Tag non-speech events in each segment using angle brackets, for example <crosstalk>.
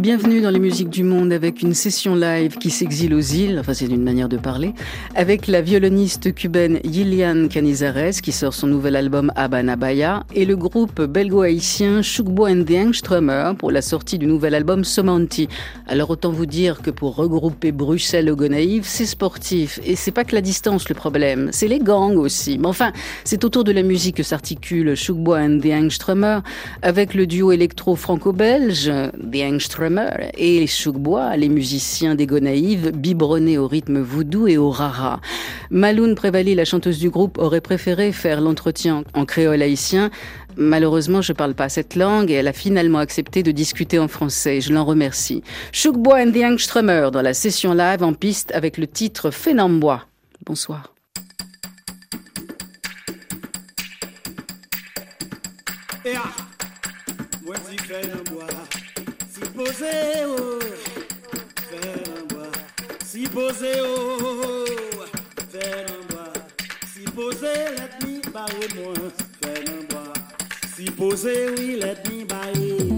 Bienvenue dans les musiques du monde avec une session live qui s'exile aux îles, enfin c'est une manière de parler, avec la violoniste cubaine Yilian Canizares qui sort son nouvel album Abanabaya et le groupe belgo-haïtien Shukbo and the Angströmer pour la sortie du nouvel album Somanti. Alors autant vous dire que pour regrouper Bruxelles au Gonaïve, c'est sportif et c'est pas que la distance le problème, c'est les gangs aussi. Mais enfin, c'est autour de la musique que s'articule Shukbo and the Angströmer avec le duo électro-franco-belge The Angströmer et les Choukbois, les musiciens des Gonaïves, biberonnés au rythme voodoo et au rara. Maloun Prévali, la chanteuse du groupe, aurait préféré faire l'entretien en créole haïtien. Malheureusement, je parle pas cette langue et elle a finalement accepté de discuter en français. Je l'en remercie. Choukbois and the Angströmer dans la session live en piste avec le titre Fénambois. Bonsoir. oh, faire un bois. Si posé oh, faire un bois. Si posé let me barrer moi, faire un bois. Si posé oui let me barrer.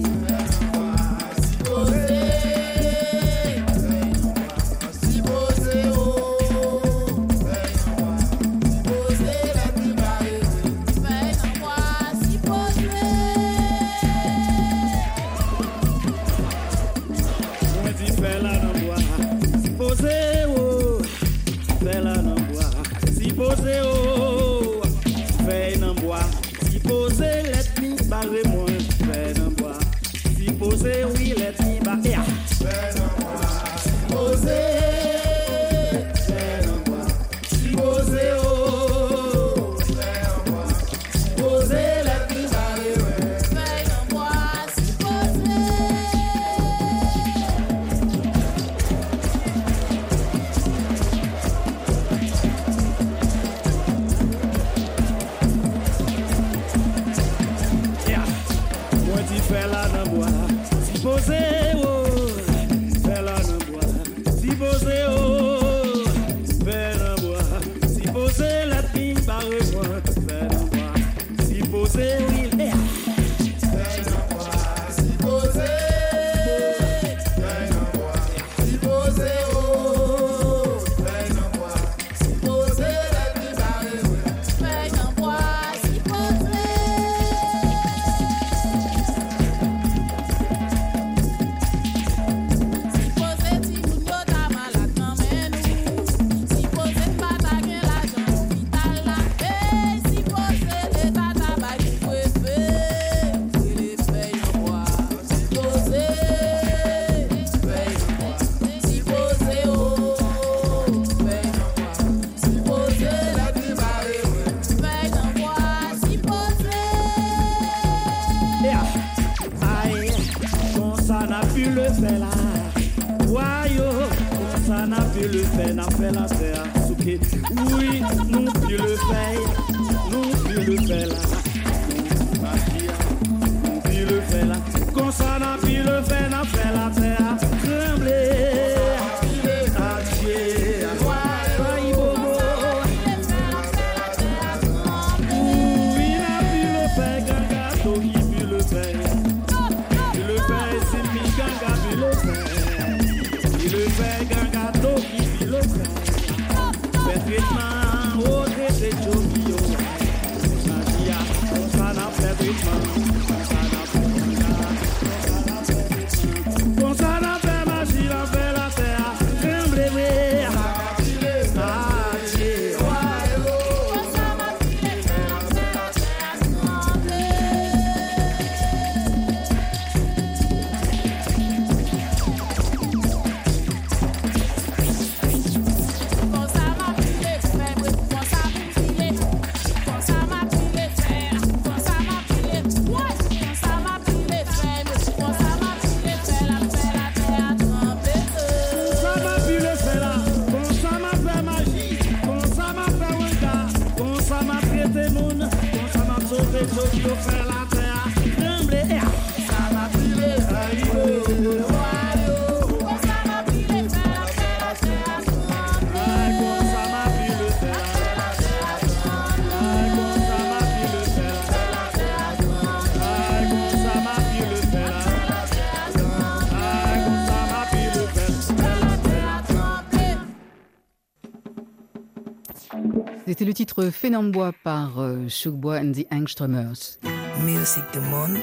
Le titre Fénambois par euh, Shugbois and the Angstromers. Music du monde.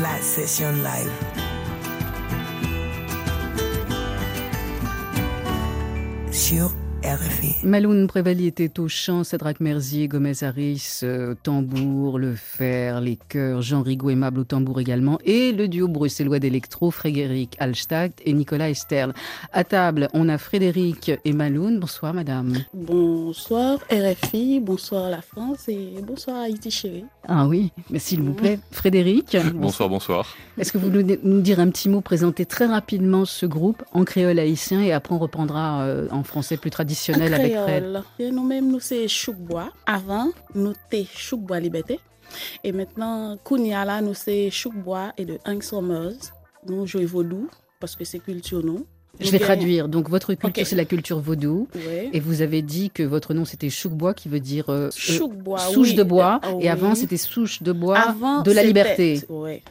La session live. Sur RFI. Maloun Prévali était au chant, Cédrac Merzier, Gomez Harris, euh, tambour, le fer, les chœurs, Jean Rigaud aimable au tambour également, et le duo bruxellois d'électro, Frédéric Alstadt et Nicolas Esterle. À table, on a Frédéric et Maloun. Bonsoir madame. Bonsoir RFI, bonsoir la France et bonsoir Haïti chérie. Ah oui, mais s'il vous plaît, Frédéric. Bonsoir, bonsoir. Est-ce que vous nous nous dire un petit mot, présenter très rapidement ce groupe en créole haïtien et après on reprendra euh, en français plus traditionnel avec nous-mêmes, nous c'est Choukbois. Avant, nous t'es Choukbois Liberté. Et maintenant, Kounia là, nous c'est Choukbois et de Hank Summers. Nous jouons vaudou parce que c'est culture nous. Je vais traduire. Donc votre culture, c'est la culture vaudou. Oui. Et vous avez dit que votre nom c'était Choukbois, qui veut dire euh, euh, souche oui. de bois. Euh, Et avant c'était souche de bois Avant, de la liberté.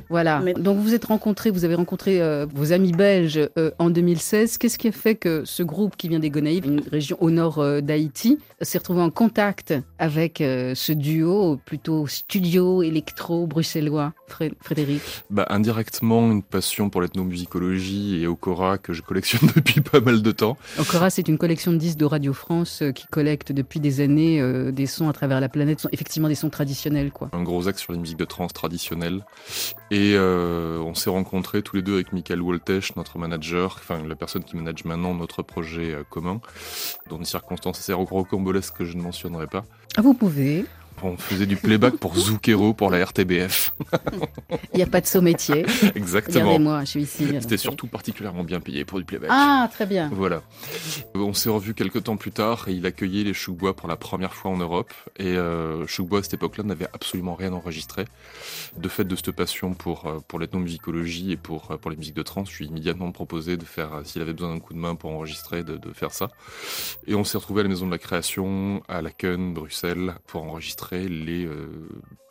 Voilà. Mais- Donc vous vous êtes rencontrés, vous avez rencontré euh, vos amis belges euh, en 2016. Qu'est-ce qui a fait que ce groupe qui vient des Gonaïves, une région au nord d'Haïti, s'est retrouvé en contact avec ce duo plutôt studio électro bruxellois, Frédéric Bah, indirectement, une passion pour l'ethnomusicologie et Okora que je collectionne <laughs> depuis pas mal de temps. Okora, c'est une collection de disques de Radio France euh, qui collecte depuis des années euh, des sons à travers la planète, sont effectivement des sons traditionnels, quoi. Un gros axe sur les musiques de trance traditionnelles. Et euh, on s'est rencontrés tous les deux avec Michael Woltesch, notre manager, enfin la personne qui manage maintenant notre projet euh, commun, dans des circonstances assez rocambolesques que je ne mentionnerai pas. Ah, vous pouvez. On faisait du playback pour Zoukero pour la RTBF. Il n'y a pas de saut métier. Exactement. Regardez-moi, je suis ici. C'était surtout particulièrement bien payé pour du playback. Ah, très bien. Voilà. On s'est revus quelques temps plus tard et il accueillait les Choukbois pour la première fois en Europe. Et euh, Choukbois, à cette époque-là, n'avait absolument rien enregistré. De fait de cette passion pour, euh, pour l'ethnomusicologie et pour, euh, pour les musiques de trance, je lui ai immédiatement proposé de faire, euh, s'il avait besoin d'un coup de main pour enregistrer, de, de faire ça. Et on s'est retrouvés à la Maison de la Création, à la Laken, Bruxelles, pour enregistrer les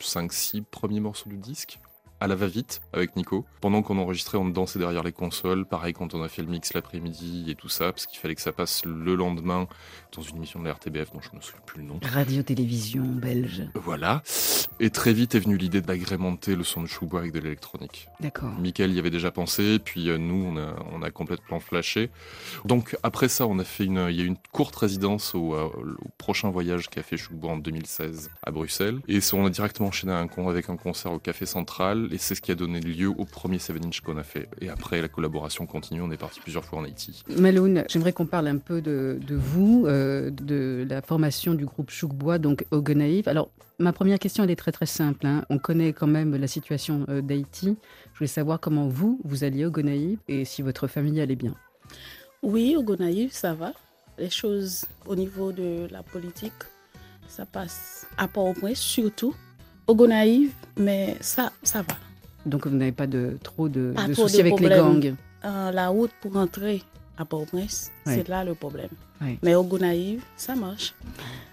5-6 premiers morceaux du disque à la va-vite avec Nico. Pendant qu'on enregistrait, on dansait derrière les consoles. Pareil quand on a fait le mix l'après-midi et tout ça, parce qu'il fallait que ça passe le lendemain dans une émission de la RTBF dont je ne me souviens plus le nom. Radio-télévision belge. Voilà. Et très vite est venue l'idée d'agrémenter le son de Choubois avec de l'électronique. D'accord. Michael y avait déjà pensé, puis euh, nous, on a, on a complètement flashé. Donc après ça, on a fait une, il y a eu une courte résidence au, euh, au prochain voyage qu'a fait Choubois en 2016 à Bruxelles. Et on a directement enchaîné un con avec un concert au Café Central, et c'est ce qui a donné lieu au premier 7 inch qu'on a fait. Et après, la collaboration continue, on est parti plusieurs fois en Haïti. Maloun, j'aimerais qu'on parle un peu de, de vous, euh, de la formation du groupe Choukbois, donc au Gonaïve. Alors, ma première question, elle est très très simple. hein. On connaît quand même la situation euh, d'Haïti. Je voulais savoir comment vous, vous alliez au Gonaïve et si votre famille allait bien. Oui, au Gonaïve, ça va. Les choses au niveau de la politique, ça passe à Port-au-Prince, surtout. Au Gonaïve, mais ça, ça va. Donc, vous n'avez pas de, trop de, Pas de trop soucis de avec les gangs. Euh, la route pour entrer à Port-au-Prince, Ouais. c'est là le problème. Ouais. Mais au Gonaïve, ça marche.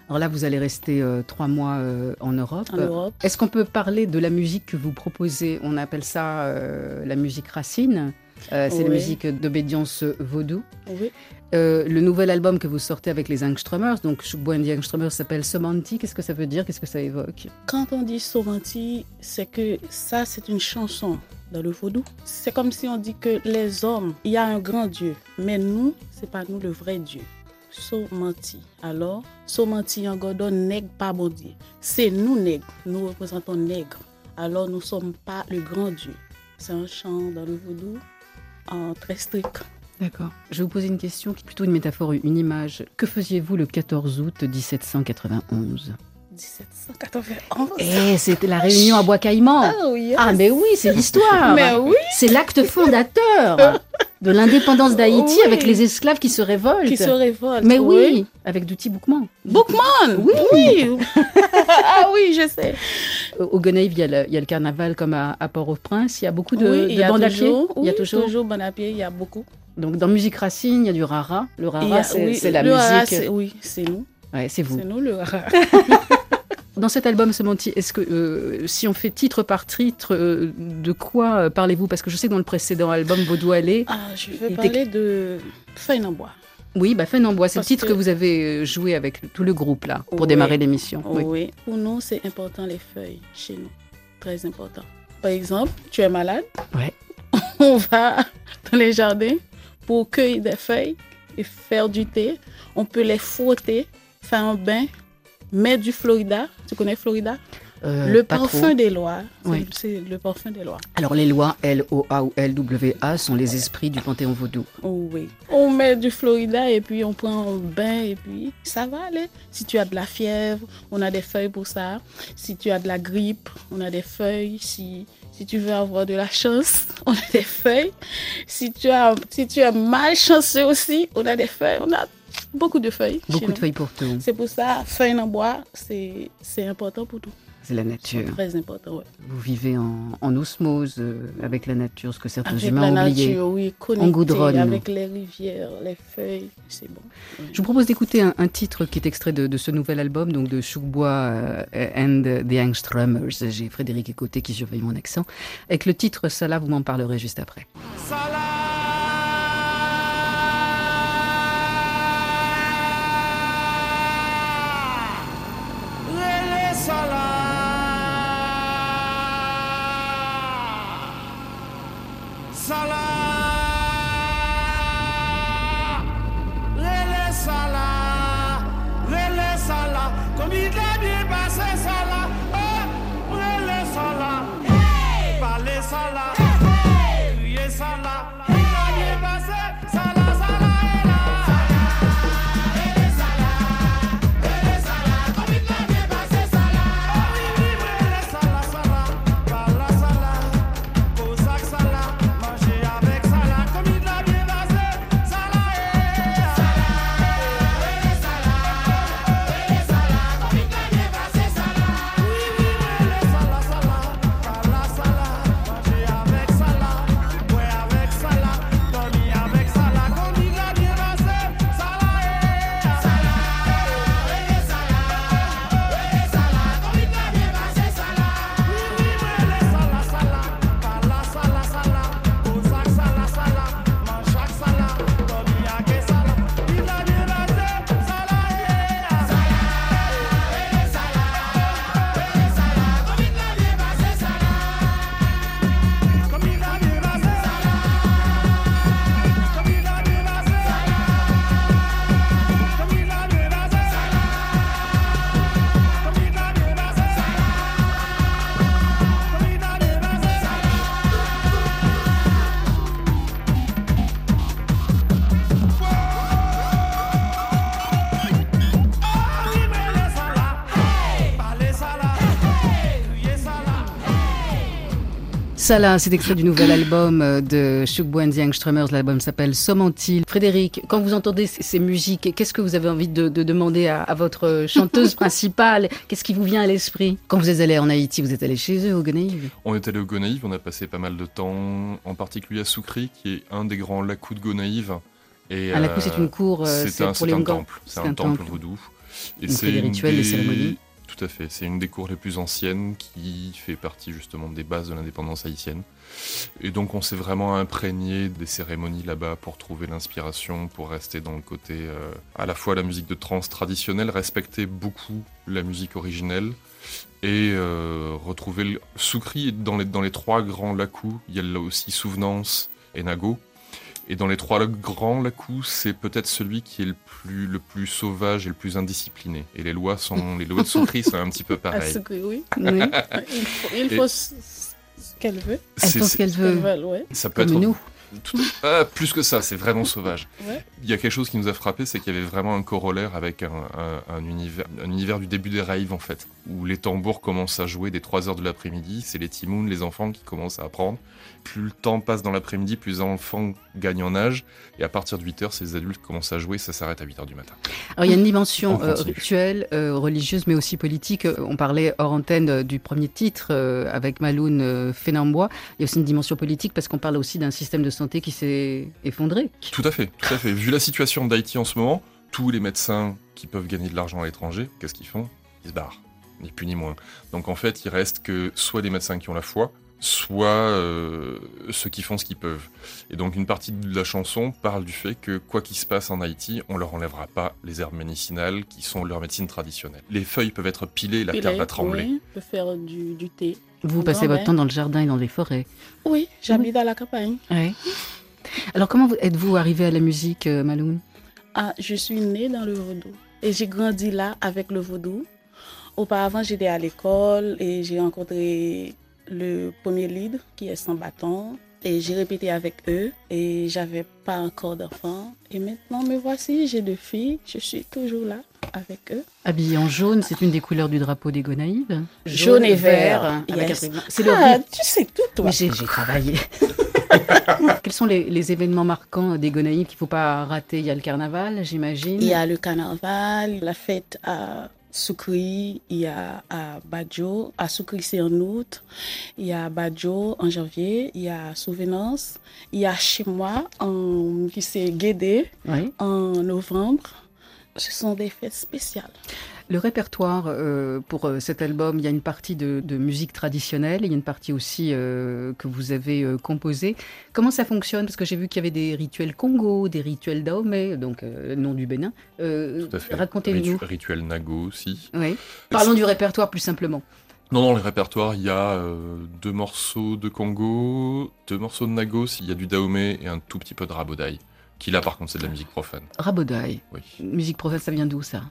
Alors là, vous allez rester euh, trois mois euh, en Europe. En Europe, Est-ce qu'on peut parler de la musique que vous proposez? On appelle ça la musique racine. Euh, c'est la musique d'obédience vaudou. oui. Euh, le nouvel album que vous sortez avec les Angstromers, donc the Angstromers s'appelle Somanti. Qu'est-ce que ça veut dire? Qu'est-ce que ça évoque? Quand on dit Somanti, c'est que ça, c'est une chanson dans le vaudou. C'est comme si on dit que les hommes, il y a un grand Dieu, mais nous, c'est pas nous le vrai Dieu. Somanti. Alors, Somanti en godon, nègre pas bon Dieu. C'est nous nègres, nous représentons nègres. Alors, nous sommes pas le grand Dieu. C'est un chant dans le vaudou très strict. D'accord. Je vais vous poser une question qui est plutôt une métaphore, une image. Que faisiez-vous le 14 août 1791 1791. Eh, c'était la réunion à Bois-Caïman. Ah oui. Ah, mais oui, c'est l'histoire. Mais oui. C'est l'acte fondateur de l'indépendance d'Haïti Oui. avec les esclaves qui se révoltent. Qui se révolte. Mais oui, avec Douti Boukman. Bookman Oui. oui. <laughs> ah oui je sais. Au Gonaïves, il y, a le- il y a le carnaval comme à, à Port-au-Prince. Il y a beaucoup de, oui, de il y a bandes à pied. toujours, il y a toujours. toujours bandes à pied, il y a beaucoup. Donc dans musique racine, il y a du rara. Le rara, c'est la musique. oui, c'est nous. Ouais, c'est vous. C'est nous le. <laughs> Dans cet album Semonti, est-ce que euh, si on fait titre par titre, euh, de quoi euh, parlez-vous? Parce que je sais que dans le précédent album Vaudou Allé, Ah, je vais parler de Feuille en bois. oui, bah en bois, c'est le titre que... que- vous avez joué avec tout le groupe là pour Oui. démarrer l'émission. Oui. Oui. Pour nous, c'est important les feuilles chez nous. Très important. Par exemple, tu es malade? Ouais. <laughs> On va dans les jardins pour cueillir des feuilles et faire du thé. On peut les frotter, faire un bain, mettre du Florida. Tu connais Florida? Euh, Le parfum trop. des lois. C'est- Oui. C'est le parfum des lois. Alors les lois L-O-A ou L-W-A sont les esprits du panthéon vaudou. Oh oui. On met du Florida et puis on prend un bain et puis ça va aller. Si tu as de la fièvre, on a des feuilles pour ça. Si tu as de la grippe, on a des feuilles. Si, si tu veux avoir de la chance, <laughs> on a des feuilles. Si tu as, si tu es malchanceux aussi, on a des feuilles. On a beaucoup de feuilles. chez Beaucoup de feuilles pour tout. C'est pour ça, feuilles en bois, c'est c'est important pour tout. C'est la C'est nature. très important, ouais. Vous vivez en, en osmose euh, avec la nature, ce que certains Avec humains la ont oublié. nature, oui, connecté goudronne. avec les rivières, les feuilles, c'est bon. Je vous propose d'écouter un, un titre qui est extrait de, de ce nouvel album, donc de Choukbois euh, and the Angströmers. J'ai Frédéric Écoté qui surveille mon accent. Avec le titre Salah, vous m'en parlerez juste après. Lele Parlez Salah. Salah, c'est extrait du nouvel album euh, de the Angströmers. L'album s'appelle Somantil. Frédéric, quand vous entendez ces, musiques, qu'est-ce que vous avez envie de, de demander à, à votre chanteuse <laughs> principale? Qu'est-ce qui vous vient à l'esprit? Quand vous êtes allé en Haïti, vous êtes allé chez eux au Gonaïves On est allé au Gonaïves, on a passé pas mal de temps, en particulier à Soukri, qui est un des grands lacous de Gonaïves. Et, À la coup, euh, c'est une cour, euh, c'est c'est un, pour c'est les un Ngans. temple, c'est C'est un, un temple temple. vaudou. Et a des rituels, des cérémonies. Tout à fait, c'est une des cours les plus anciennes qui fait partie justement des bases de l'indépendance haïtienne. Et donc on s'est vraiment imprégné des cérémonies là-bas pour trouver l'inspiration, pour rester dans le côté euh, à la fois la musique de trance traditionnelle, respecter beaucoup la musique originelle et euh, retrouver le... Soukri dans les, dans les trois grands lacous, il y a là aussi Souvenance et Nago. Et dans les trois grands lacous, c'est peut-être celui qui est le plus, le plus sauvage et le plus indiscipliné. Et les lois, sont, les lois de Soukri sont un petit peu <laughs> pareilles. oui. Oui. Il faut, il faut ce ce qu'elle veut. Elle C'est- pense qu'elle Ce qu'elle veut, ouais. Ça peut comme être nous. tout ah, plus que ça, c'est vraiment sauvage. <laughs> Ouais. Il y a quelque chose qui nous a frappé, c'est qu'il y avait vraiment un corollaire avec un, un- un univers, un univers du début des raves en fait, où les tambours commencent à jouer dès 3 heures de l'après-midi, c'est les timouns, les enfants qui commencent à apprendre. Plus le temps passe dans l'après-midi, plus les enfants gagnent en âge, et à partir de 8 heures, c'est les adultes qui commencent à jouer, ça s'arrête à 8 heures du matin. Alors il y a une dimension On euh, rituelle, euh, religieuse, mais aussi politique. Euh, On parlait hors antenne euh, du premier titre euh, avec Maloun euh, Fénambois. Il y a aussi une dimension politique parce qu'on parle aussi d'un système de santé qui s'est effondré. Tout à fait, tout à fait. Vu la situation d'Haïti en ce moment, tous les médecins qui peuvent gagner de l'argent à l'étranger, qu'est-ce qu'ils font? Ils se barrent, ni plus ni moins. Donc en fait, il reste que soit des médecins qui ont la foi, soit euh, ceux qui font ce qu'ils peuvent. Et donc une partie de la chanson parle du fait que quoi qu'il se passe en Haïti, on leur enlèvera pas les herbes médicinales qui sont leur médecine traditionnelle. Les feuilles peuvent être pilées, la terre va trembler. Oui, peut faire du, du thé. Vous passez votre temps dans le jardin et dans les forêts. Oui, j'habite à la campagne. Ouais. Alors comment vous- êtes-vous arrivé à la musique, euh, Maloun? Ah, je suis née dans le vaudou et j'ai grandi là avec le vaudou. Auparavant, j'étais à l'école et j'ai rencontré le premier lead qui est sans bâton et j'ai répété avec eux et j'avais pas encore d'enfants. Et maintenant, me voici, j'ai deux filles, je suis toujours là avec eux. Habillé en jaune, c'est une des couleurs du drapeau des Gonaïves. Jaune et vert, avec yes. un truc blanc. C'est le Ah, rythme. tu sais tout, toi. Mais j'ai j'ai travaillé. <laughs> Quels sont les, les événements marquants des Gonaïves qu'il ne faut pas rater? Il y a le carnaval, j'imagine. Il y a le carnaval, la fête à Soukri, il y a à Badjo. À Soukri, c'est en août. Il y a à Badjo en janvier. Il y a Souvenance. Il y a chez moi, en, qui c'est Guédé, Oui. en novembre. Ce sont des fêtes spéciales. Le répertoire euh, pour euh, cet album, il y a une partie de, de musique traditionnelle, il y a une partie aussi euh, que vous avez euh, composée. Comment ça fonctionne? Parce que j'ai vu qu'il y avait des rituels Congo, des rituels Dahomey, donc nom du Bénin. Tout à fait. Racontez-nous. Ritu- Rituel Nago aussi. Oui. Parlons du répertoire plus simplement. Non, dans le répertoire, il y a euh, deux morceaux de Congo, deux morceaux de Nagos, il y a du Dahomey et un tout petit peu de Rabodaï. Qui là, par contre, c'est de la musique profane. Rabodaï, Oui. musique profane, ça vient d'où ça?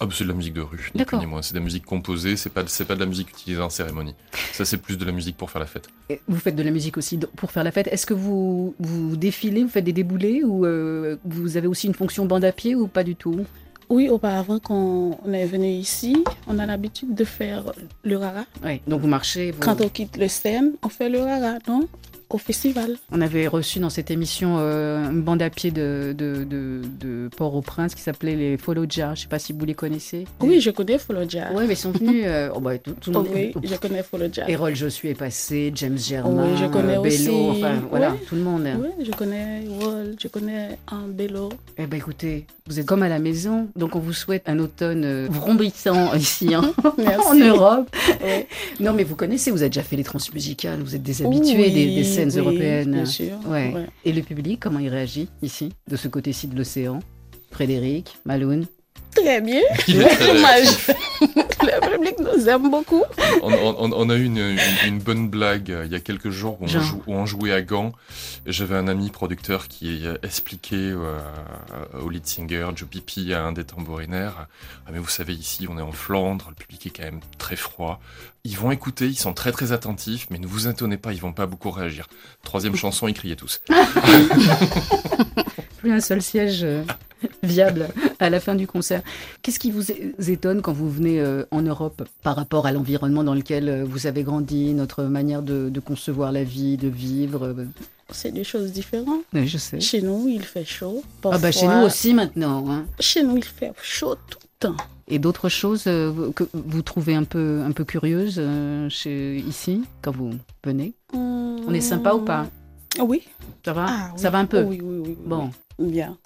Ah, bah, c'est de la musique de rue, ni D'accord. plus ni moins. C'est de la musique composée, c'est pas, c'est pas de la musique utilisée en cérémonie. Ça, c'est plus de la musique pour faire la fête. Et Vous faites de la musique aussi do- pour faire la fête. Est-ce que vous, vous défilez, vous faites des déboulés ou euh, vous avez aussi une fonction bande à pied ou pas du tout? Oui, auparavant, quand on est venu ici, on a l'habitude de faire le rara. Oui. Donc vous marchez. vous- Quand on quitte le scène, on fait le rara, non? Au festival. On avait reçu dans cette émission euh, une bande à pied de, de, de, de Port-au-Prince qui s'appelait les Foloja. Je ne sais pas si vous les connaissez. Oui, je connais Foloja. Ouais, mais ils sont venus. euh, oh, bah, tout, tout le monde. oui, je connais Foloja. Errol Josué est passé, James Germain, Oui, je connais Bello, aussi. enfin voilà, Oui. tout le monde. Oui, je connais Wall, je connais un Bello. Eh ben écoutez, vous êtes comme à la maison, donc on vous souhaite un automne euh, vrombissant <laughs> ici hein, en Europe. Oui. Non mais vous connaissez, vous avez déjà fait les transmusicales, vous êtes des habitués Oui, des, des scènes oui, européennes. Bien sûr. Ouais. ouais. Et le public, comment il réagit ici, de ce côté-ci de l'océan? Frédéric, Maloun Très bien. <laughs> Il est très Dommage. Le public nous aime beaucoup. On, on- on a eu une, une- une bonne blague euh, il y a quelques jours où on, Genre. jou- où on jouait à Gand. J'avais un ami producteur qui euh, expliquait euh, au lead singer Joe Pipi à un des tambourinaires Ah, mais vous savez, ici, on est en Flandre, le public est quand même très froid. Ils vont écouter, ils sont très très attentifs, mais ne vous étonnez pas, ils vont pas beaucoup réagir. Troisième <laughs> chanson, ils criaient tous. Plus un seul siège euh, <laughs> viable à la fin du concert. Qu'est-ce qui vous étonne quand vous venez euh, en Europe par rapport à l'environnement dans lequel euh, vous avez grandi, notre manière de, de concevoir la vie, de vivre euh, C'est des choses différentes. oui, Je sais. Chez nous, il fait chaud. Ah bah chez Parfois- nous aussi maintenant. hein. Chez nous, il fait chaud tout le temps. Et d'autres choses euh, que vous trouvez un peu, un peu curieuses euh, chez, ici, quand vous venez? On est sympa ou pas? Oui. Ça va? Ah, oui. Ça va un peu? Oui, oui, oui. oui. Bon. Bien.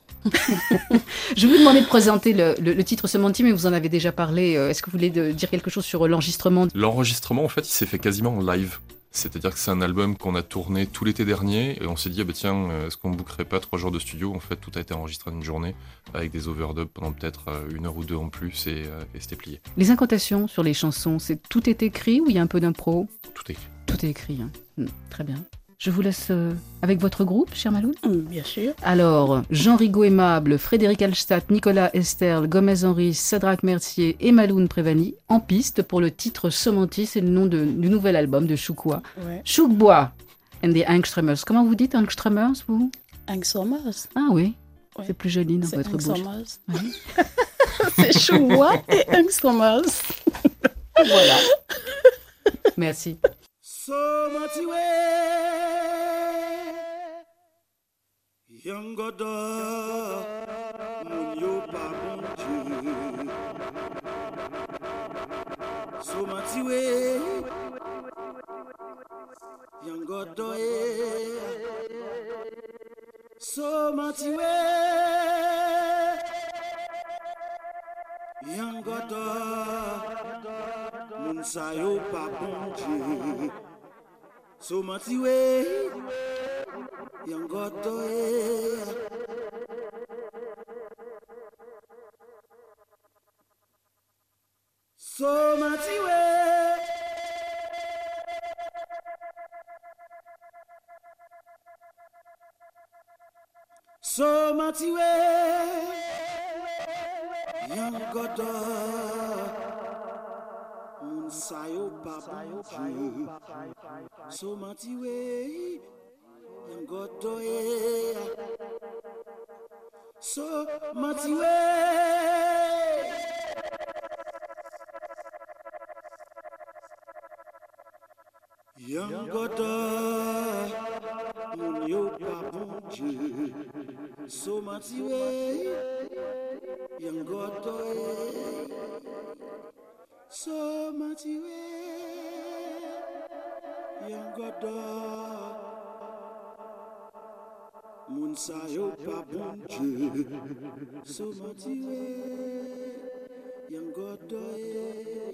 Je vais vous demander de présenter le, le- le titre Semanti, mais vous en avez déjà parlé. Euh, Est-ce que vous voulez de- dire quelque chose sur l'enregistrement? L'enregistrement, en fait, il s'est fait quasiment en live. C'est-à-dire que c'est un album qu'on a tourné tout l'été dernier et on s'est dit, ah bah tiens, euh, est-ce qu'on bouquerait pas trois jours de studio? En fait, tout a été enregistré en une journée avec des overdubs pendant peut-être euh, une heure ou deux en plus et, et c'était plié. Les incantations sur les chansons, c'est tout est écrit ou il y a un peu d'impro? Tout est écrit. Tout est écrit. hein. Hmm, très bien. Je vous laisse euh, avec votre groupe, cher Maloud mm, Bien sûr. Alors, Jean Rigaud Aimable, Frédéric Alstadt, Nicolas Esterle, Gomez Henri, Cédric Mercier et Maloun Prévani en piste pour le titre Semanti, c'est le nom du nouvel album de Choukoua. Ouais. Choukbois and the Angstromers. Comment vous dites Angstromers, vous? Angstromers. Ah oui, c'est plus joli dans votre bouche. Ouais. <laughs> c'est Choukoua et Angstromers. <laughs> voilà. <laughs> Merci. so much way. Young God, you so much way. Young God, so much way. Young God, Munsayo Papunji somatiwe yangoto e somatiwe somatiwe yangoto sa yo pa So mati we Yam goto ye So mati we Yam goto Moun yo pa bonje So mati we Yam goto ye so much yang godo uh, mun sayo oh, pabunje so much yang godo uh,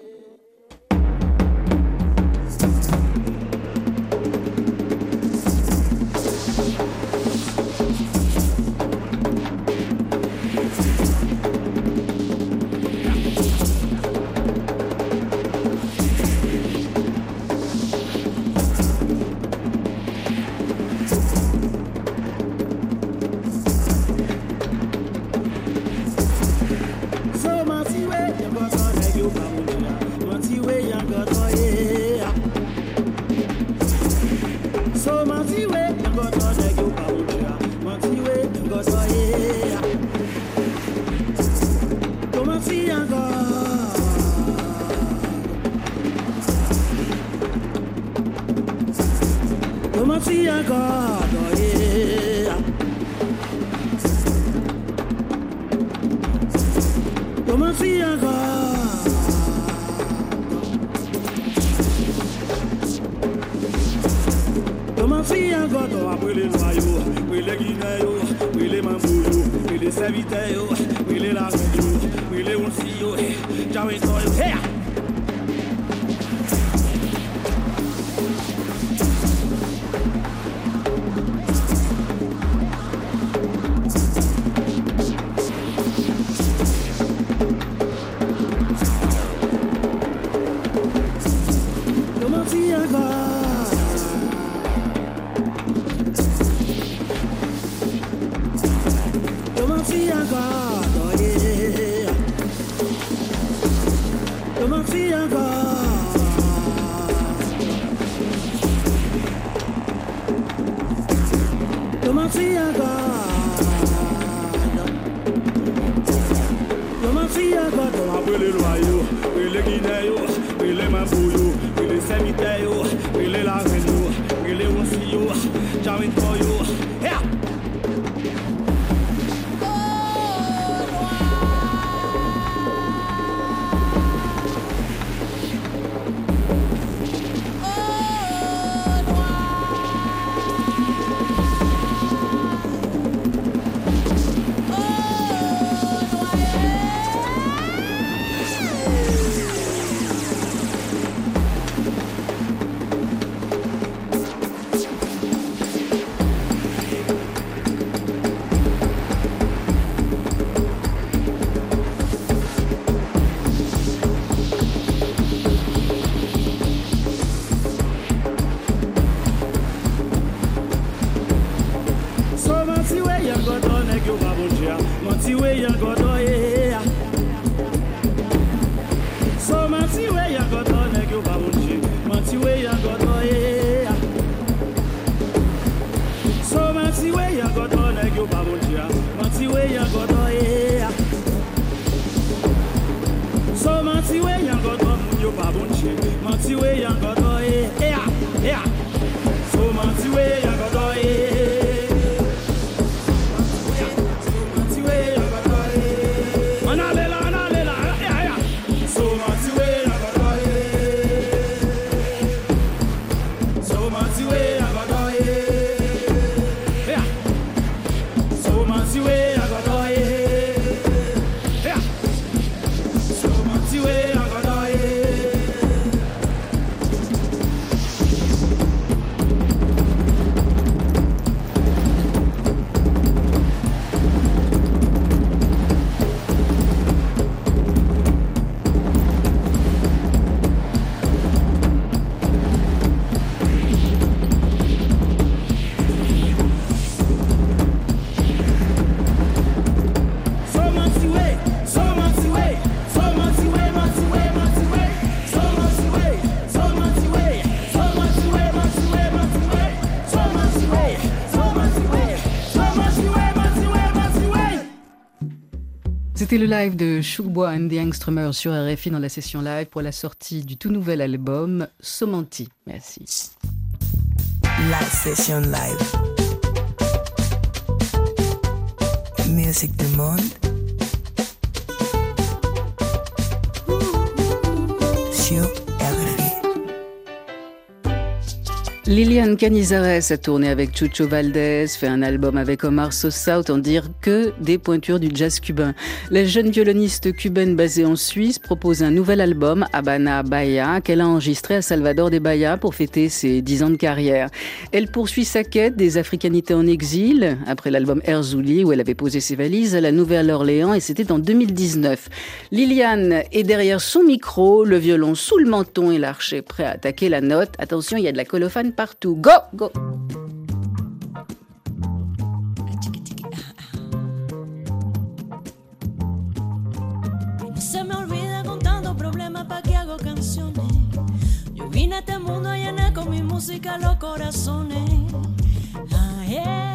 Nigeria. Monty way you got C'était le live de Shugbois and the Angströmer sur RFI dans la session live pour la sortie du tout nouvel album Somanti. Merci. Liliane Canizares a tourné avec Chucho Valdez, fait un album avec Omar Sosa, autant dire que des pointures du jazz cubain. La jeune violoniste cubaine basée en Suisse propose un nouvel album, Habana Bahia, qu'elle a enregistré à Salvador de Bahia pour fêter ses dix ans de carrière. Elle poursuit sa quête des africanités en exil, après l'album Erzouli où elle avait posé ses valises à la Nouvelle-Orléans et c'était en 2019. Liliane est derrière son micro, le violon sous le menton et l'archet prêt à attaquer la note. Attention, il y a de la colophane partout. Go, go. Se me olvida contando problemas pa' que hago canciones. Yo vine a este mundo a llenar con mi música los corazones. Ayer, cuando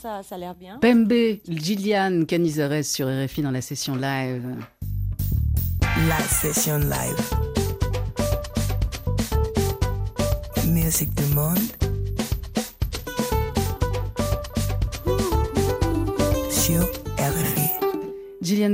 ça, ça a l'air bien. Bembe, Gillian Canizares sur RFI dans la session live. La session live. Musique du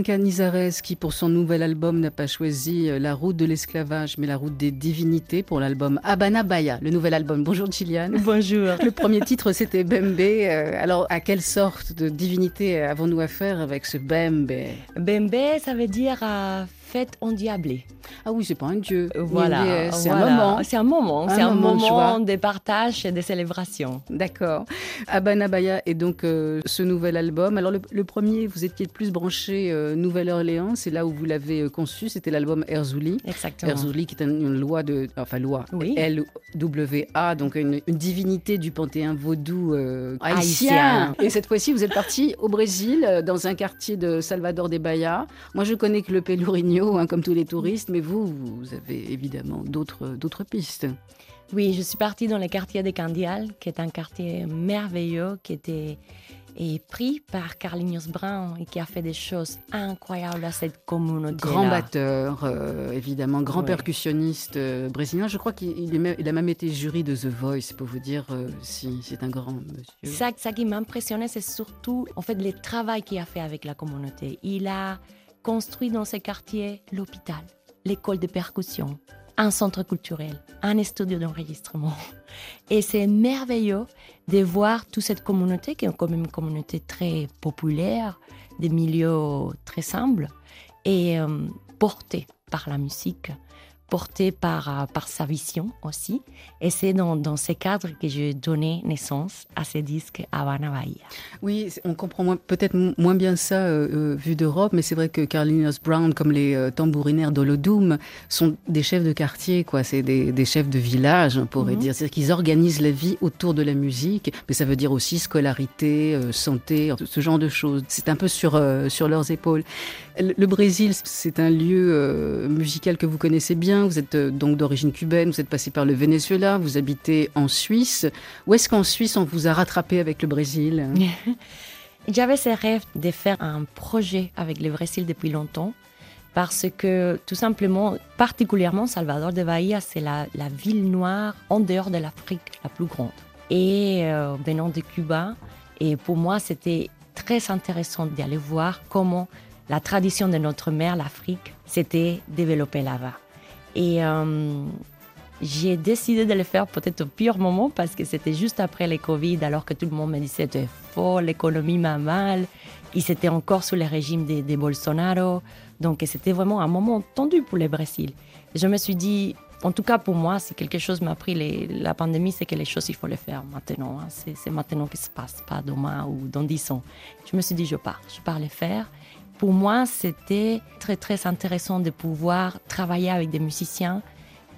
Canizares, qui pour son nouvel album n'a pas choisi euh, la route de l'esclavage, mais la route des divinités pour l'album Habana Baya, le nouvel album. Bonjour Gillian. Bonjour. Le premier titre c'était Bembe. Euh, Alors à quelle sorte de divinité avons-nous affaire avec ce Bembe? Bembe, ça veut dire euh, fête endiablée. Ah oui, c'est pas un dieu. une Voilà. déesse, C'est voilà. un moment. C'est un moment. C'est un moment de joie. moment de partage et de célébration. D'accord. Habana Baya est donc euh, ce nouvel album. Alors le, le premier, vous étiez plus branché euh, Nouvelle-Orléans, c'est là où vous l'avez euh, conçu, c'était l'album Erzouli. Exactement. Erzouli qui est un- une loi de, enfin loi, Oui. L-W-A, donc une, une divinité du panthéon vaudou euh, Haïtien. Et cette fois-ci, vous êtes parti au Brésil, euh, dans un quartier de Salvador de Bahia. Moi, je connais que le Pelourinho, hein, comme tous les touristes, mais vous, vous avez évidemment d'autres pistes. Oui, je suis partie dans le quartier de Candial, qui est un quartier merveilleux, qui était et pris par Carlinhos Brown et qui a fait des choses incroyables à cette communauté. Grand batteur, euh, évidemment, grand percussionniste euh, brésilien. Je crois qu'il a même été jury de The Voice, pour vous dire euh, si c'est un grand monsieur. Ça, ça qui m'a impressionné, c'est surtout en fait le travail qu'il a fait avec la communauté. Il a construit dans ces quartiers l'hôpital, l'école de percussion, un centre culturel, un studio d'enregistrement. <laughs> Et c'est merveilleux de voir toute cette communauté, qui est quand même une communauté très populaire, des milieux très simples, et euh, portée par la musique, portée par, euh, par sa vision aussi. Et c'est dans, dans ces cadres que j'ai donné naissance à ce disque Havana Bahia. Oui, on comprend peut-être moins bien ça euh, euh, vu d'Europe, mais c'est vrai que Carlinhos Brown, comme les euh, tambourinaires d'Olodum, sont des chefs de quartier, quoi. C'est des, des chefs de village, on pourrait Mhm. dire. C'est-à-dire qu'ils organisent la vie autour de la musique, mais ça veut dire aussi scolarité, euh, santé, ce genre de choses. C'est un peu sur, sur leurs épaules. Le, le Brésil, c'est un lieu musical que vous connaissez bien. Vous êtes euh, donc d'origine cubaine, vous êtes passé par le Venezuela, vous habitez en Suisse. Où est-ce qu'en Suisse on vous a rattrapé avec le Brésil? <laughs> J'avais ce rêve de faire un projet avec le Brésil depuis longtemps parce que tout simplement, particulièrement Salvador de Bahia, c'est la, ville noire en dehors de l'Afrique la plus grande. Et euh, venant de Cuba, et pour moi c'était très intéressant d'aller voir comment la tradition de notre mère, l'Afrique, s'était développée là-bas. Et euh, j'ai décidé de le faire peut-être au pire moment parce que c'était juste après le Covid, alors que tout le monde me disait c'était faux, l'économie m'a mal. Ils étaient encore sous le régime de, de Bolsonaro. Donc c'était vraiment un moment tendu pour le Brésil. Je me suis dit, en tout cas pour moi, si quelque chose m'a pris les- la pandémie, c'est que les choses, il faut les faire maintenant. hein. C'est maintenant que se passe, pas demain ou dans dix ans. Je me suis dit, je pars, je pars les faire. Pour moi, c'était très très intéressant de pouvoir travailler avec des musiciens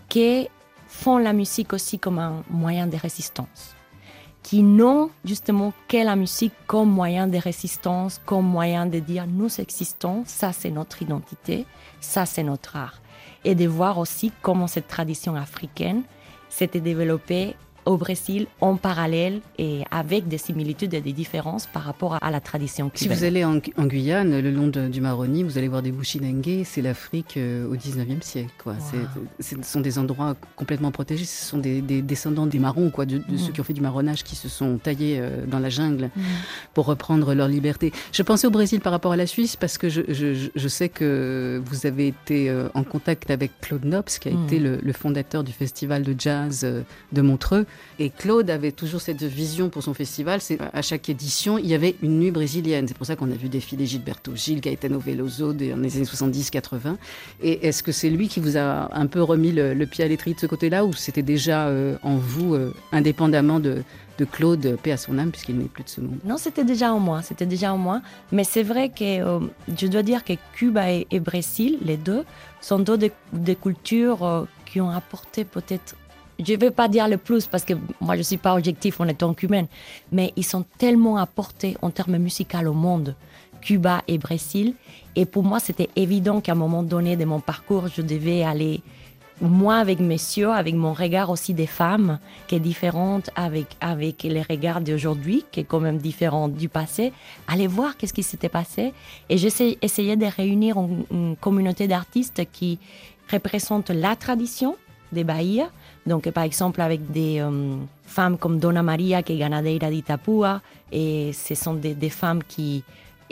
qui font la musique aussi comme un moyen de résistance, qui n'ont justement que la musique comme moyen de résistance, comme moyen de dire nous existons, ça c'est notre identité, ça c'est notre art. Et de voir aussi comment cette tradition africaine s'était développée au Brésil en parallèle et avec des similitudes et des différences par rapport à la tradition Si cubaine. vous allez en, en Guyane, le long de- du Maroni, vous allez voir des Bushinengue, c'est l'Afrique euh, au 19e siècle. Quoi. Ce sont des endroits complètement protégés, ce sont des, des descendants des marrons, quoi, de, de Mm. ceux qui ont fait du marronnage, qui se sont taillés euh, dans la jungle pour reprendre leur liberté. Je pensais au Brésil par rapport à la Suisse parce que je, je- je- je sais que vous avez été euh, en contact avec Claude Nobs, qui a Mm. été le, le fondateur du festival de jazz de Montreux. Et Claude avait toujours cette vision pour son festival. C'est à chaque édition, il y avait une nuit brésilienne. C'est pour ça qu'on a vu défiler Gilberto Gil, Caetano Veloso les années 70-80. Et est-ce que c'est lui qui vous a un peu remis le, pied à l'étrier de ce côté-là, ou c'était déjà euh, en vous, euh, indépendamment de, de Claude, paix à son âme, puisqu'il n'est plus de ce monde? Non, c'était déjà en moi, c'était déjà en moi. Mais c'est vrai que euh, je dois dire que Cuba et, Brésil, les deux, sont deux des, des cultures qui ont apporté peut-être, je ne vais pas dire le plus parce que moi je ne suis pas objectif en étant cubaine, mais ils sont tellement apportés en termes musicaux au monde, Cuba et Brésil. Et pour moi, c'était évident qu'à un moment donné de mon parcours, je devais aller moi avec mes yeux, avec mon regard aussi des femmes, qui est différente avec, avec les regards d'aujourd'hui, qui est quand même différent du passé, aller voir qu'est-ce qui s'était passé. Et essayé de réunir une, une communauté d'artistes qui représentent la tradition des Bahia. Donc, par exemple, avec des euh, femmes comme Dona Maria, qui est ganadeira d'Itapua, et ce sont des, femmes qui,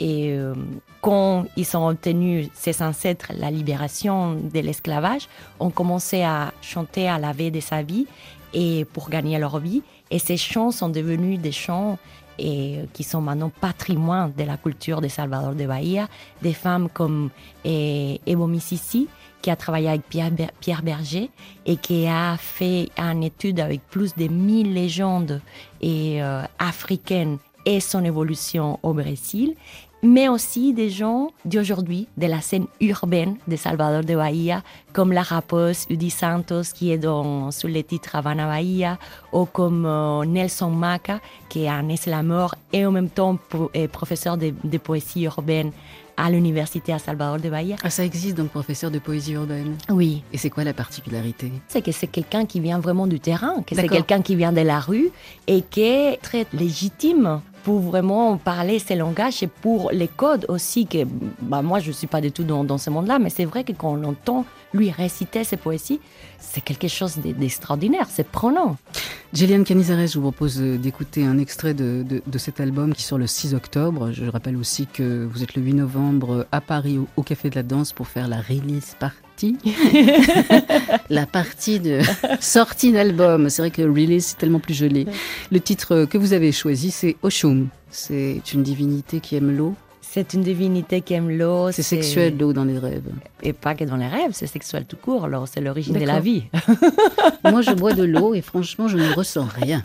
euh, quand ils ont obtenu ses ancêtres la libération de l'esclavage, ont commencé à chanter à la veille de sa vie et pour gagner leur vie. Et ces chants sont devenus des chants qui sont maintenant patrimoine de la culture de Salvador de Bahia. Des femmes comme eh, Evo Mississi, qui a travaillé avec Pierre, Ber- Pierre Berger et qui a fait une étude avec plus de 1000 légendes et, euh, africaines et son évolution au Brésil, mais aussi des gens d'aujourd'hui, de la scène urbaine de Salvador de Bahia, comme la rappeuse Udi Santos, qui est dans, sur le titre Havana Bahia, ou comme euh, Nelson Maca, qui est un slameur et en même temps euh, professeur de poésie urbaine à l'université à Salvador de Bahia. Ah, ça existe donc professeur de poésie urbaine. Oui, Et c'est quoi la particularité? C'est que c'est quelqu'un qui vient vraiment du terrain, que c'est quelqu'un qui vient de la rue et qui est très légitime pour vraiment parler ces langages et pour les codes aussi. Que, bah, moi, je ne suis pas du tout dans, dans ce monde-là, mais c'est vrai que quand on entend lui réciter ses poésies, c'est quelque chose d'extraordinaire, c'est prenant. Gillian Canizares, je vous propose euh, d'écouter un extrait de, de- de cet album qui sort le 6 octobre. Je rappelle aussi que vous êtes le 8 novembre à Paris au, au Café de la Danse pour faire la release party. <laughs> la partie de <laughs> sortie d'album. C'est vrai que release c'est tellement plus joli. Le titre que vous avez choisi c'est Oshum. C'est une divinité qui aime l'eau. C'est une divinité qui aime l'eau. C'est sexuel l'eau dans les rêves. Et pas que dans les rêves, c'est sexuel tout court. Alors, c'est l'origine de la vie. Moi je bois de l'eau et franchement je ne ressens rien.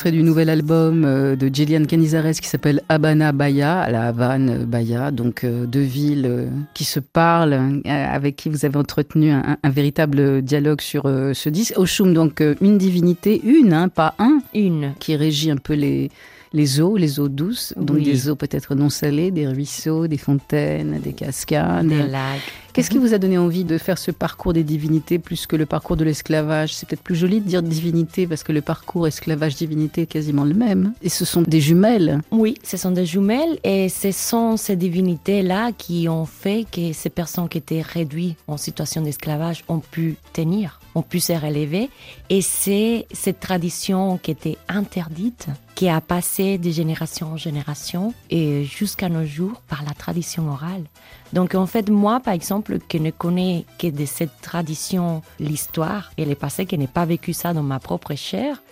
extrait du nouvel album euh, de Gillian Canizares qui s'appelle Habana Bahia, à la Havane euh, Bahia, donc euh, deux villes qui se parlent, avec qui vous avez entretenu un, un véritable dialogue sur ce disque. Oshum, donc une divinité, une, hein, pas un, Une. qui régit un peu les, les eaux, les eaux douces, donc Oui. des eaux peut-être non salées, des ruisseaux, des fontaines, des cascades. Des lacs. Qu'est-ce qui vous a donné envie de faire ce parcours des divinités plus que le parcours de l'esclavage? C'est peut-être plus joli de dire divinité parce que le parcours esclavage-divinité est quasiment le même. Et ce sont des jumelles. Oui, ce sont des jumelles et ce sont ces divinités-là qui ont fait que ces personnes qui étaient réduites en situation d'esclavage ont pu tenir, ont pu se relever. Et c'est cette tradition qui était interdite, qui a passé de génération en génération et jusqu'à nos jours par la tradition orale. Donc en fait, moi, par exemple, qui ne connais que de cette tradition l'histoire et le passé, qui n'ai pas vécu ça dans ma propre chair,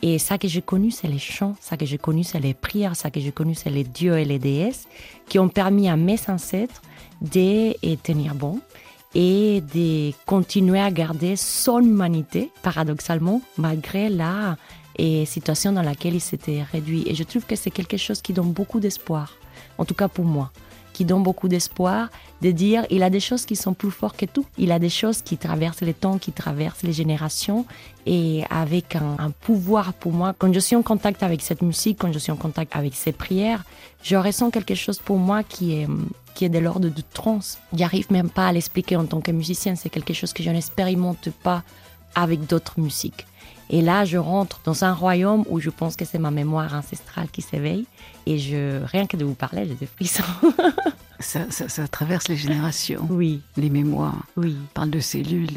et ça que j'ai connu, c'est les chants, ça que j'ai connu, c'est les prières, ça que j'ai connu, c'est les dieux et les déesses qui ont permis à mes ancêtres de tenir bon et de continuer à garder son humanité, paradoxalement, malgré la eh, situation dans laquelle ils s'étaient réduits. Et je trouve que c'est quelque chose qui donne beaucoup d'espoir, en tout cas pour moi, qui donne beaucoup d'espoir, de dire il a des choses qui sont plus fortes que tout. Il a des choses qui traversent les temps, qui traversent les générations et avec un, un pouvoir pour moi. Quand je suis en contact avec cette musique, quand je suis en contact avec ces prières, je ressens quelque chose pour moi qui est qui est de l'ordre de trance. J'arrive même pas à l'expliquer en tant que musicien. C'est quelque chose que je n'expérimente pas avec d'autres musiques. Et là, je rentre dans un royaume où je pense que c'est ma mémoire ancestrale qui s'éveille. Et je, rien que de vous parler, j'ai des frissons. <laughs> Ça, ça- ça traverse les générations, oui, les mémoires. oui. On parle de cellules,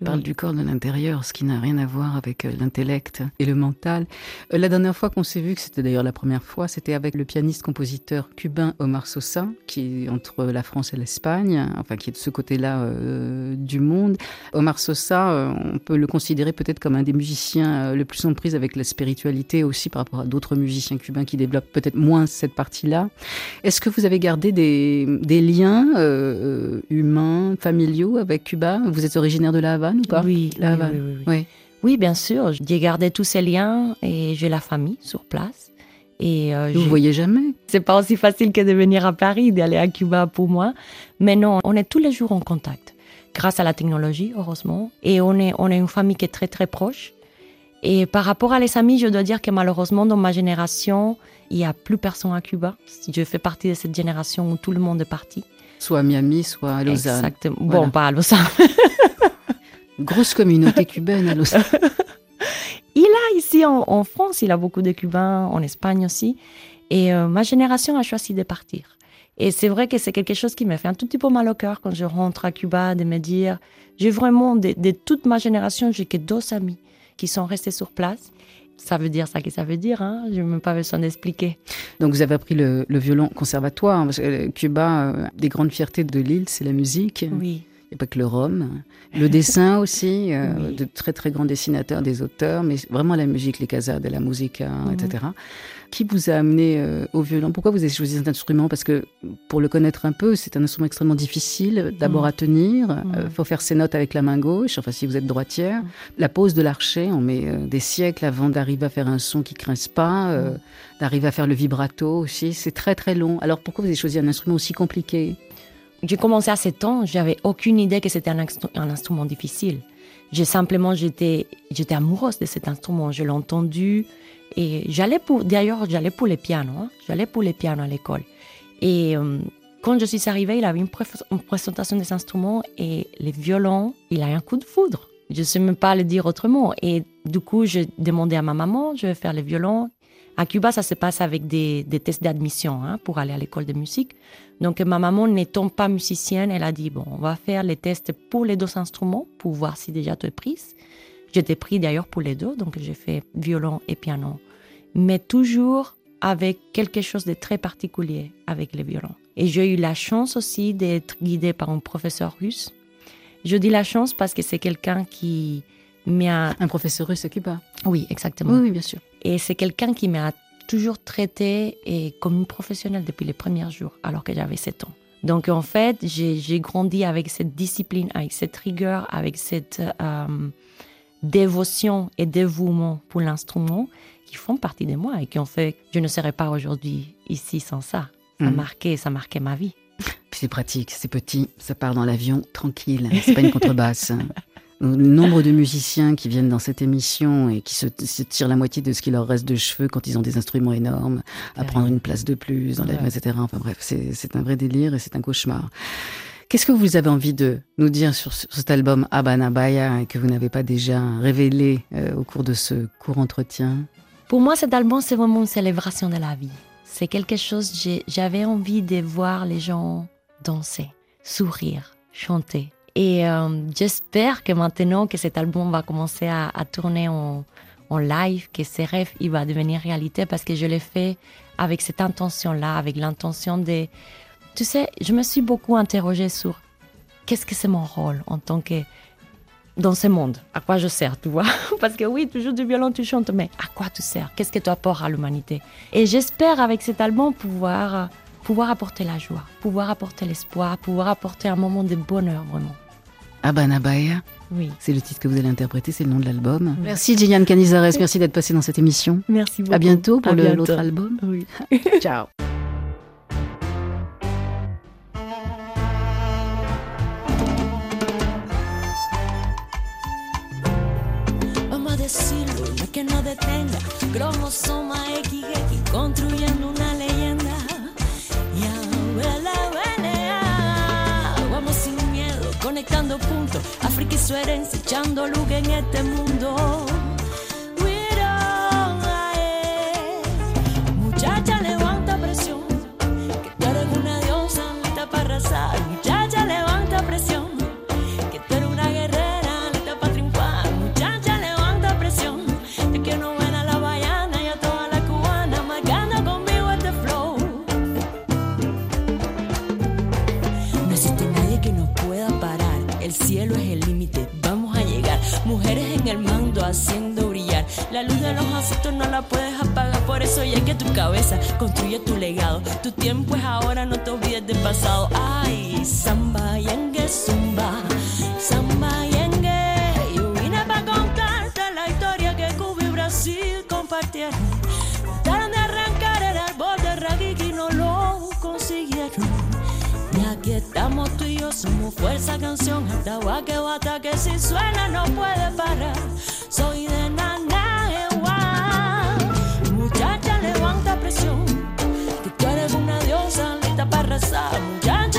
on parle du corps de l'intérieur, ce qui n'a rien à voir avec euh, l'intellect et le mental. Euh, La dernière fois qu'on s'est vu, que c'était d'ailleurs la première fois, c'était avec le pianiste-compositeur cubain Omar Sosa, qui est entre la France et l'Espagne, enfin qui est de ce côté-là euh, du monde. Omar Sosa, on peut le considérer peut-être comme un des musiciens le plus en prise avec la spiritualité aussi par rapport à d'autres musiciens cubains qui développent peut-être moins cette partie-là. Est-ce que vous avez gardé des, liens humains, familiaux avec Cuba? Vous êtes originaire de La ou pas? Oui, La Havane. oui, oui, oui. Oui. Oui, bien sûr. J'ai gardé tous ces liens et j'ai la famille sur place. Et euh, Vous j'ai- voyez jamais? C'est pas aussi facile que de venir à Paris, d'aller à Cuba pour moi. Mais non, on est tous les jours en contact. Grâce à la technologie, heureusement. Et on est, on est une famille qui est très, très proche. Et par rapport à les amis, je dois dire que malheureusement, dans ma génération, il n'y a plus personne à Cuba. Je fais partie de cette génération où tout le monde est parti. Soit à Miami, soit à Lausanne. Exactement. Voilà. Bon, pas à Lausanne. <laughs> Grosse communauté cubaine à Lausanne. Il a ici en, en France, il a beaucoup de Cubains, en Espagne aussi. Et euh, ma génération a choisi de partir. Et c'est vrai que c'est quelque chose qui me fait un tout petit peu mal au cœur quand je rentre à Cuba, de me dire, j'ai vraiment, de, de toute ma génération, j'ai que deux amis qui sont restés sur place. Ça veut dire ça que ça veut dire, hein je n'ai même pas besoin d'expliquer. Donc vous avez appris le, le violon conservatoire. Parce que euh, Cuba, euh, des grandes fiertés de l'île, c'est la musique. Oui, A pas que le rhum. Le <laughs> dessin aussi, euh, Oui. de très très grands dessinateurs, des auteurs, mais vraiment la musique, les casas de la musica, Mhm. etc. Qui vous a amené euh, au violon? Pourquoi vous avez choisi cet instrument? Parce que, pour le connaître un peu, c'est un instrument extrêmement difficile d'abord Mhm. à tenir. Mhm. Il faut faire ses notes avec la main gauche, enfin si vous êtes droitière. Mhm. La pose de l'archet, on met euh, des siècles avant d'arriver à faire un son qui grince pas, euh, Mhm. d'arriver à faire le vibrato aussi. C'est très très long. Alors pourquoi vous avez choisi un instrument aussi compliqué? J'ai commencé à 7 ans, j'avais aucune idée que c'était un, instru- un instrument difficile. J'ai simplement, j'étais, j'étais amoureuse de cet instrument, je l'ai entendu et j'allais pour, d'ailleurs, j'allais pour les pianos, hein. j'allais pour les pianos à l'école. Et euh, quand je suis arrivée, il avait une, une présentation des instruments et les violons, il a un coup de foudre. Je ne sais même pas le dire autrement. Et du coup, j'ai demandé à ma maman, je vais faire les violons. À Cuba, ça se passe avec des, des tests d'admission hein, pour aller à l'école de musique. Donc ma maman n'étant pas musicienne, elle a dit bon, on va faire les tests pour les deux instruments pour voir si déjà tu es prise. J'étais prise d'ailleurs pour les deux, donc j'ai fait violon et piano, mais toujours avec quelque chose de très particulier avec les violons. Et j'ai eu la chance aussi d'être guidée par un professeur russe. Je dis la chance parce que c'est quelqu'un qui m'a... Un professeur russe à Cuba? Oui, exactement. Oui, oui, bien sûr. Et c'est quelqu'un qui m'a toujours traité et comme une professionnelle depuis les premiers jours, alors que j'avais 7 ans. Donc en fait, j'ai grandi avec cette discipline, avec cette rigueur, avec cette euh, dévotion et dévouement pour l'instrument qui font partie de moi et qui ont fait que je ne serais pas aujourd'hui ici sans ça. Ça Mhm. marquait, ça marquait ma vie. Puis c'est pratique, c'est petit, ça part dans l'avion tranquille, c'est pas une contrebasse. <laughs> Le nombre de musiciens qui viennent dans cette émission et qui se, se tirent la moitié de ce qui leur reste de cheveux quand ils ont des instruments énormes, à prendre une place de plus dans Ouais. etc. Enfin bref, c'est un vrai délire et c'est un cauchemar. Qu'est-ce que vous avez envie de nous dire sur, sur cet album Habana Baya et que vous n'avez pas déjà révélé euh, au cours de ce court entretien? Pour moi, cet album, c'est vraiment une célébration de la vie. C'est quelque chose, j'avais envie de voir les gens danser, sourire, chanter. Et euh, j'espère que maintenant que cet album va commencer à, tourner en, en live, que ces rêves, il va devenir réalité parce que je l'ai fait avec cette intention-là, avec l'intention de... Tu sais, je me suis beaucoup interrogée sur qu'est-ce que c'est mon rôle en tant que dans ce monde, à quoi je sers, tu vois? <laughs> Parce que oui, toujours du violon, tu chantes, mais à quoi tu sers? Qu'est-ce que tu apportes à l'humanité? Et j'espère avec cet album pouvoir, pouvoir apporter la joie, pouvoir apporter l'espoir, pouvoir apporter un moment de bonheur vraiment. Oui. C'est le titre que vous allez interpréter, c'est le nom de l'album. Merci Gillian Canizares, merci d'être passée dans cette émission. Merci beaucoup. À bientôt pour l'autre album. <laughs> <laughs> Ciao. Conectando puntos. África y su herencia, echando luz en este mundo. Haciendo brillar. La luz de los ancestros no la puedes apagar. Por eso ya que tu cabeza construye tu legado. Tu tiempo es ahora, no te olvides del pasado. Ay, samba, yengue, zumba. Samba, yengue. Yo vine para contarte la historia que Cuba y Brasil compartieron. Trataron de arrancar el árbol de raíz y no lo consiguieron. Y aquí estamos tú y yo, somos fuerza canción, hasta que bata que si suena no puede parar. Soy de Nanaewa, muchacha levanta presión, que tú eres una diosa lista para arrasar. Muchacha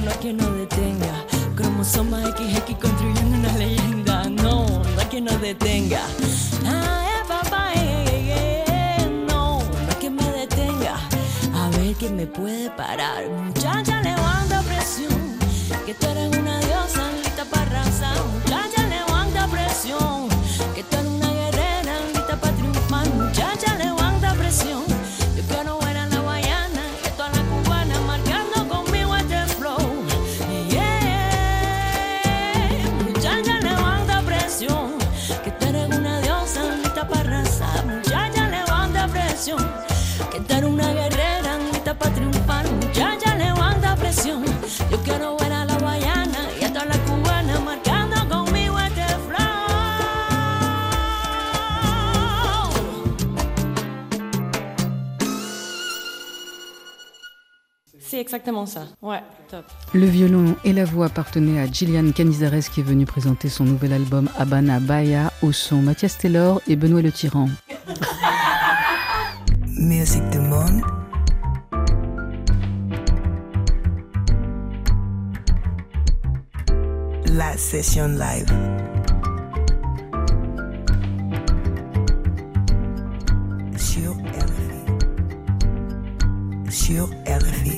no es que nos detenga. Cromosoma XX construyendo una leyenda. No, no es que nos detenga. Ah, eh, papá, eh, eh, eh, no, no es que me detenga. A ver quién me puede parar. Muchacha, levanta presión. Que tú eres una diosa lista para arrasar. Muchacha, levanta presión. Que tú eres una guerrera lista para triunfar. Muchacha, levanta presión. C'est exactement ça. Ouais, top. Le violon et la voix appartenaient à Gillian Canizares qui est venue présenter son nouvel album Habana Baya au son Mathias Taylor et Benoît Le Tyran. <laughs> Musique du monde. La session live. Sur RFI. Sur RFI.